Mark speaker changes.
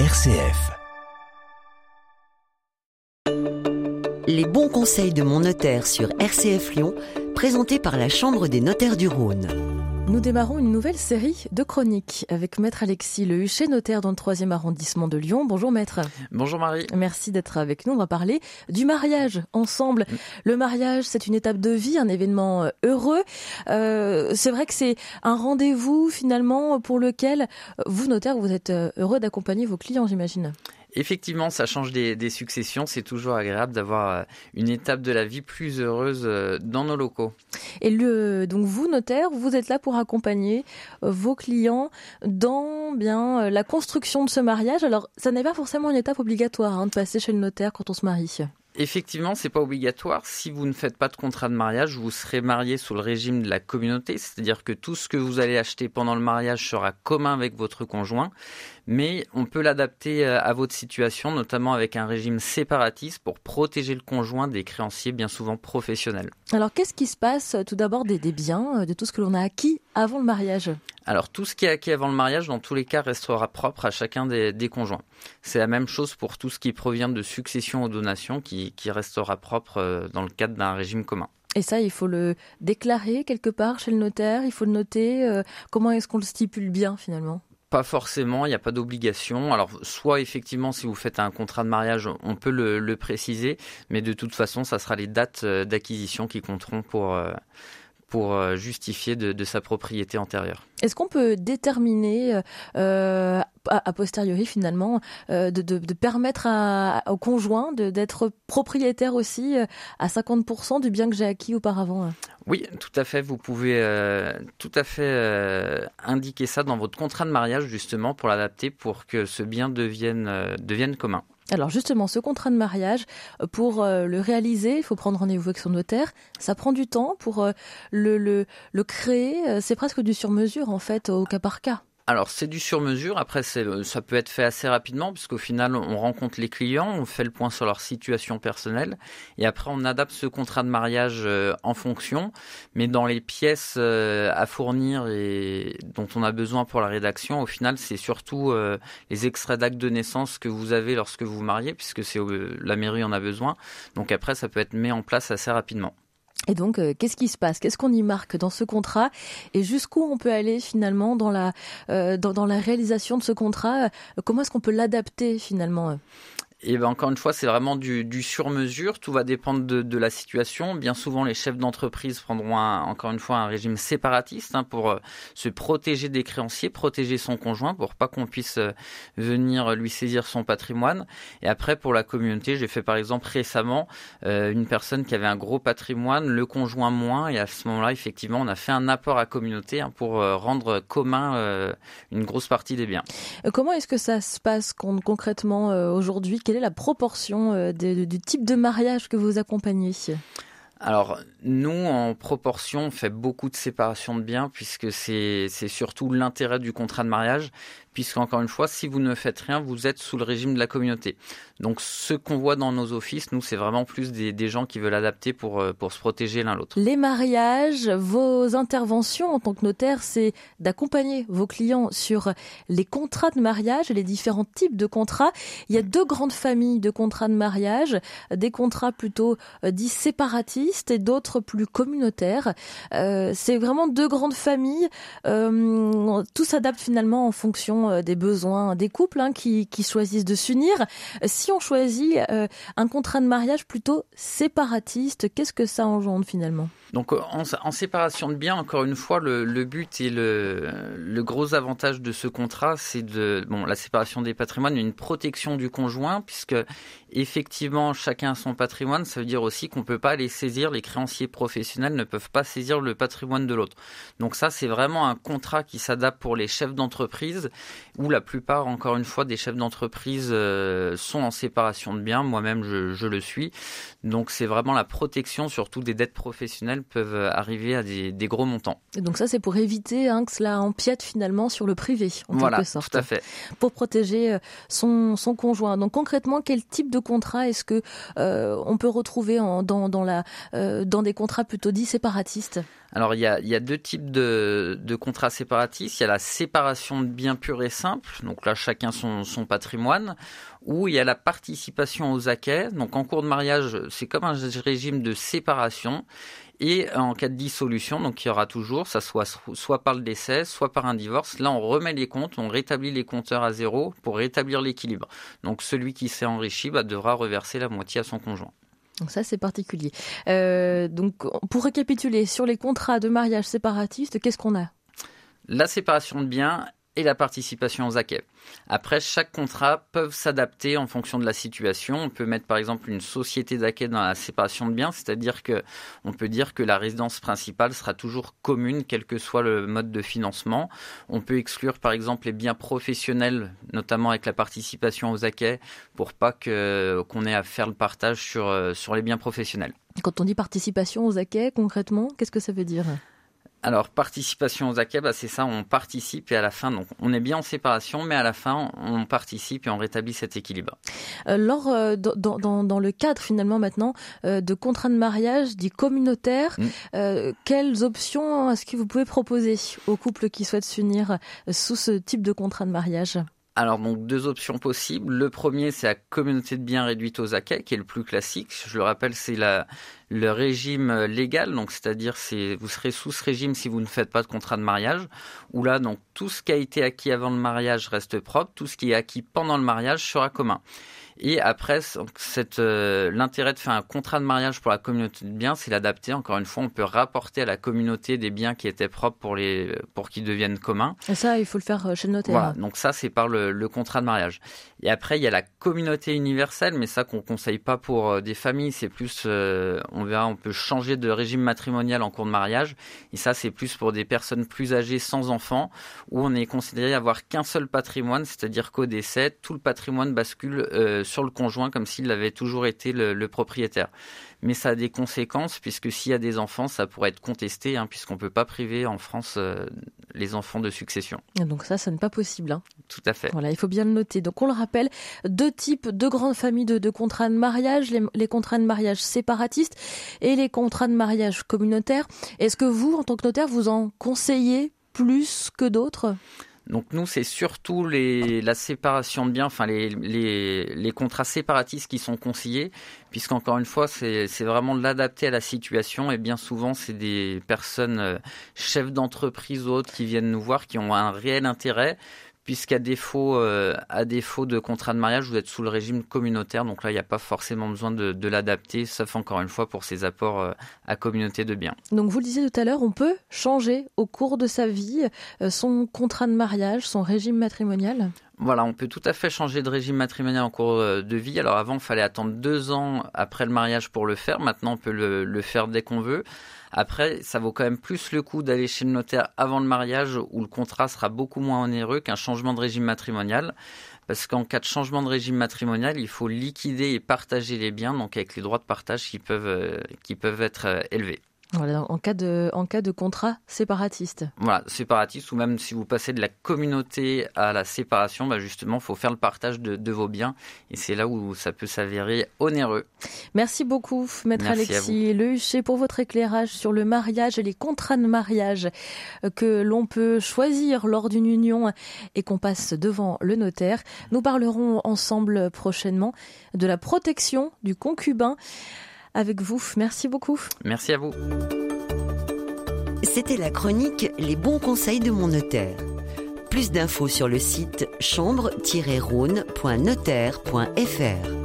Speaker 1: RCF.
Speaker 2: Les bons conseils de mon notaire sur RCF Lyon, présentés par la Chambre des notaires du Rhône.
Speaker 3: Nous démarrons une nouvelle série de chroniques avec Maître Alexis Le Huchet, notaire dans le 3e arrondissement de Lyon. Bonjour Maître.
Speaker 4: Bonjour Marie.
Speaker 3: Merci d'être avec nous. On va parler du mariage ensemble. Le mariage, c'est une étape de vie, un événement euh, heureux. Euh, c'est vrai que c'est un rendez-vous finalement pour lequel vous, notaire, vous êtes euh, heureux d'accompagner vos clients, j'imagine.
Speaker 4: Effectivement, ça change des, successions. C'est toujours agréable d'avoir euh, une étape de la vie plus heureuse euh, dans nos locaux.
Speaker 3: Et le, donc vous, notaire, vous êtes là pour accompagner euh, vos clients dans bien la construction de ce mariage. Alors, ça n'est pas forcément une étape obligatoire hein, de passer chez le notaire quand on se marie.
Speaker 4: Effectivement, c'est pas obligatoire. Si vous ne faites pas de contrat de mariage, vous serez marié sous le régime de la communauté, c'est-à-dire que tout ce que vous allez acheter pendant le mariage sera commun avec votre conjoint, mais on peut l'adapter euh, à votre situation, notamment avec un régime séparatiste pour protéger le conjoint des créanciers bien souvent professionnels.
Speaker 3: Alors, qu'est-ce qui se passe tout d'abord des, des biens, euh, de tout ce que l'on a acquis avant le mariage?
Speaker 4: Alors tout ce qui est acquis avant le mariage, dans tous les cas, restera propre à chacun des, des conjoints. C'est la même chose pour tout ce qui provient de succession ou donation qui, qui restera propre euh, dans le cadre d'un régime commun.
Speaker 3: Et ça, il faut le déclarer quelque part chez le notaire, il faut le noter? Euh, comment est-ce qu'on le stipule bien finalement?
Speaker 4: Pas forcément, il n'y a pas d'obligation. Alors, soit effectivement, si vous faites un contrat de mariage, on peut le, préciser, mais de toute façon, ça sera les dates euh, d'acquisition qui compteront pour, pour justifier de, sa propriété antérieure.
Speaker 3: Est-ce qu'on peut déterminer euh, a, posteriori finalement euh, de, de, de, permettre à, au conjoint d'être propriétaire aussi euh, à 50% du bien que j'ai acquis auparavant
Speaker 4: Oui, tout à fait. Vous pouvez euh, tout à fait euh, indiquer ça dans votre contrat de mariage justement pour l'adapter pour que ce bien devienne, euh, devienne commun.
Speaker 3: Alors justement, ce contrat de mariage, pour le réaliser, il faut prendre rendez-vous avec son notaire. Ça prend du temps pour le, le, le créer. C'est presque du sur-mesure en fait, au cas par cas.
Speaker 4: Alors c'est du sur-mesure, après ça peut être fait assez rapidement puisqu'au final on rencontre les clients, on fait le point sur leur situation personnelle et après on adapte ce contrat de mariage euh, en fonction, mais dans les pièces euh, à fournir et dont on a besoin pour la rédaction, au final c'est surtout euh, les extraits d'actes de naissance que vous avez lorsque vous vous mariez puisque c'est la mairie en a besoin, donc après ça peut être mis en place assez rapidement.
Speaker 3: Et donc, euh, qu'est-ce qui se passe? Qu'est-ce qu'on y marque dans ce contrat? Et jusqu'où on peut aller finalement dans la, euh, dans, dans, la réalisation de ce contrat? Comment est-ce qu'on peut l'adapter finalement
Speaker 4: et ben encore une fois, c'est vraiment du, du sur-mesure. Tout va dépendre de, de, la situation. Bien souvent, les chefs d'entreprise prendront un, encore une fois un régime séparatiste hein, pour euh, se protéger des créanciers, protéger son conjoint, pour pas qu'on puisse euh, venir lui saisir son patrimoine. Et après, pour la communauté, j'ai fait par exemple récemment euh, une personne qui avait un gros patrimoine, le conjoint moins, et à ce moment-là, effectivement, on a fait un apport à communauté hein, pour rendre commun une grosse partie des biens.
Speaker 3: Comment est-ce que ça se passe concrètement aujourd'hui? Quelle la proportion euh, du type de mariage que vous accompagnez?
Speaker 4: Alors, nous, en proportion, on fait beaucoup de séparation de biens puisque c'est surtout l'intérêt du contrat de mariage puisqu'encore une fois, si vous ne faites rien, vous êtes sous le régime de la communauté. Donc ce qu'on voit dans nos offices, nous, c'est vraiment plus des, des, gens qui veulent adapter pour, euh, pour se protéger l'un l'autre.
Speaker 3: Les mariages, vos interventions en tant que notaire, c'est d'accompagner vos clients sur les contrats de mariage et les différents types de contrats. Il y a deux grandes familles de contrats de mariage, des contrats plutôt euh, dits séparatistes et d'autres plus communautaires. Euh, c'est vraiment deux grandes familles. Euh, tout s'adapte finalement en fonction euh, des besoins des couples hein, qui, choisissent de s'unir. Si on choisit euh, un contrat de mariage plutôt séparatiste, qu'est-ce que ça engendre finalement?
Speaker 4: Donc en, séparation de biens, encore une fois, le, but et le, gros avantage de ce contrat, c'est de bon la séparation des patrimoines, une protection du conjoint, puisque effectivement chacun a son patrimoine. Ça veut dire aussi qu'on peut pas aller saisir les créanciers professionnels ne peuvent pas saisir le patrimoine de l'autre. Donc ça, c'est vraiment un contrat qui s'adapte pour les chefs d'entreprise, où la plupart, encore une fois, des chefs d'entreprise euh, sont en séparation de biens. Moi-même, je, je le suis. Donc c'est vraiment la protection, surtout des dettes professionnelles peuvent arriver à des, des gros montants.
Speaker 3: Et donc ça, c'est pour éviter hein, que cela empiète finalement sur le privé, en
Speaker 4: voilà,
Speaker 3: quelque sorte.
Speaker 4: tout à fait.
Speaker 3: Pour protéger euh, son, son conjoint. Donc concrètement, quel type de contrat est-ce que euh, on peut retrouver en, dans, dans, la, euh, dans des contrats plutôt dits séparatistes?
Speaker 4: Alors il y, a, il y a deux types de, de, contrats séparatistes. Il y a la séparation de biens purs simple, donc là chacun son, son patrimoine, où il y a la participation aux acquets. Donc en cours de mariage, c'est comme un régime de séparation. Et en cas de dissolution, donc il y aura toujours, ça soit soit par le décès, soit par un divorce. Là, on remet les comptes, on rétablit les compteurs à zéro pour rétablir l'équilibre. Donc celui qui s'est enrichi bah, devra reverser la moitié à son conjoint.
Speaker 3: Donc ça, c'est particulier. Euh, donc, pour récapituler, sur les contrats de mariage séparatistes, qu'est-ce qu'on a?
Speaker 4: La séparation de biens et la participation aux acquets. Après, chaque contrat peut s'adapter en fonction de la situation. On peut mettre par exemple une société d'acquets dans la séparation de biens, c'est-à-dire que on peut dire que la résidence principale sera toujours commune, quel que soit le mode de financement. On peut exclure par exemple les biens professionnels, notamment avec la participation aux acquets, pour pas qu'on ait à faire le partage sur euh, sur les biens professionnels.
Speaker 3: Quand on dit participation aux acquets, concrètement, qu'est-ce que ça veut dire?
Speaker 4: Alors, participation aux acquets, bah, c'est ça, on participe et à la fin, donc on est bien en séparation, mais à la fin, on participe et on rétablit cet équilibre.
Speaker 3: Euh, lors, euh, dans, le cadre finalement maintenant euh, de contrats de mariage dit communautaire, mm. quelles options est-ce que vous pouvez proposer aux couples qui souhaitent s'unir sous ce type de contrat de mariage?
Speaker 4: Alors donc deux options possibles. Le premier c'est la communauté de biens réduite aux acquets qui est le plus classique. Je le rappelle c'est le régime légal donc c'est-à-dire c'est vous serez sous ce régime si vous ne faites pas de contrat de mariage où là donc tout ce qui a été acquis avant le mariage reste propre, tout ce qui est acquis pendant le mariage sera commun. Et après, euh, l'intérêt de faire un contrat de mariage pour la communauté de biens, c'est l'adapter. Encore une fois, on peut rapporter à la communauté des biens qui étaient propres pour les pour qu'ils deviennent communs.
Speaker 3: Et ça, il faut le faire euh, chez le notaire. Voilà.
Speaker 4: Donc ça, c'est par le, le, contrat de mariage. Et après, il y a la communauté universelle, mais ça qu'on conseille pas pour euh, des familles. C'est plus, on verra, on peut changer de régime matrimonial en cours de mariage. Et ça, c'est plus pour des personnes plus âgées sans enfants, où on est considéré avoir qu'un seul patrimoine, c'est-à-dire qu'au décès, tout le patrimoine bascule sur le conjoint comme s'il avait toujours été le, propriétaire. Mais ça a des conséquences puisque s'il y a des enfants, ça pourrait être contesté hein, puisqu'on ne peut pas priver en France euh, les enfants de succession.
Speaker 3: donc ça, ce n'est pas possible. Hein.
Speaker 4: Tout à fait.
Speaker 3: Voilà, il faut bien le noter. Donc on le rappelle, deux types, deux grandes familles de, contrats de mariage, les, les, contrats de mariage séparatistes et les contrats de mariage communautaires. Est-ce que vous, en tant que notaire, vous en conseillez plus que d'autres?
Speaker 4: Donc nous, c'est surtout les, la séparation de biens, enfin les, les, contrats séparatistes qui sont conseillés, puisqu'encore une fois, c'est vraiment de l'adapter à la situation. Et bien souvent, c'est des personnes euh, chefs d'entreprise ou autres qui viennent nous voir, qui ont un réel intérêt, puisqu'à défaut, euh, à défaut de contrat de mariage, vous êtes sous le régime communautaire, donc là, il n'y a pas forcément besoin de, l'adapter, sauf encore une fois pour ses apports euh, à communauté de biens.
Speaker 3: Donc vous le disiez tout à l'heure, on peut changer au cours de sa vie euh, son contrat de mariage, son régime matrimonial?
Speaker 4: Voilà, on peut tout à fait changer de régime matrimonial en cours de vie. Alors avant, il fallait attendre deux ans après le mariage pour le faire. Maintenant, on peut le, faire dès qu'on veut. Après, ça vaut quand même plus le coup d'aller chez le notaire avant le mariage où le contrat sera beaucoup moins onéreux qu'un changement de régime matrimonial. Parce qu'en cas de changement de régime matrimonial, il faut liquider et partager les biens, donc avec les droits de partage qui peuvent, euh, être euh, élevés.
Speaker 3: Voilà, en cas de, en cas de contrat séparatiste.
Speaker 4: Voilà, séparatiste, ou même si vous passez de la communauté à la séparation, bah justement, il faut faire le partage de, vos biens. Et c'est là où ça peut s'avérer onéreux.
Speaker 3: Merci beaucoup, Maître Alexis Lehuchet, pour votre éclairage sur le mariage et les contrats de mariage que l'on peut choisir lors d'une union et qu'on passe devant le notaire. Nous parlerons ensemble prochainement de la protection du concubin avec vous. Merci beaucoup.
Speaker 4: Merci à vous.
Speaker 2: C'était la chronique Les bons conseils de mon notaire. Plus d'infos sur le site chambre-rhône.notaire.fr.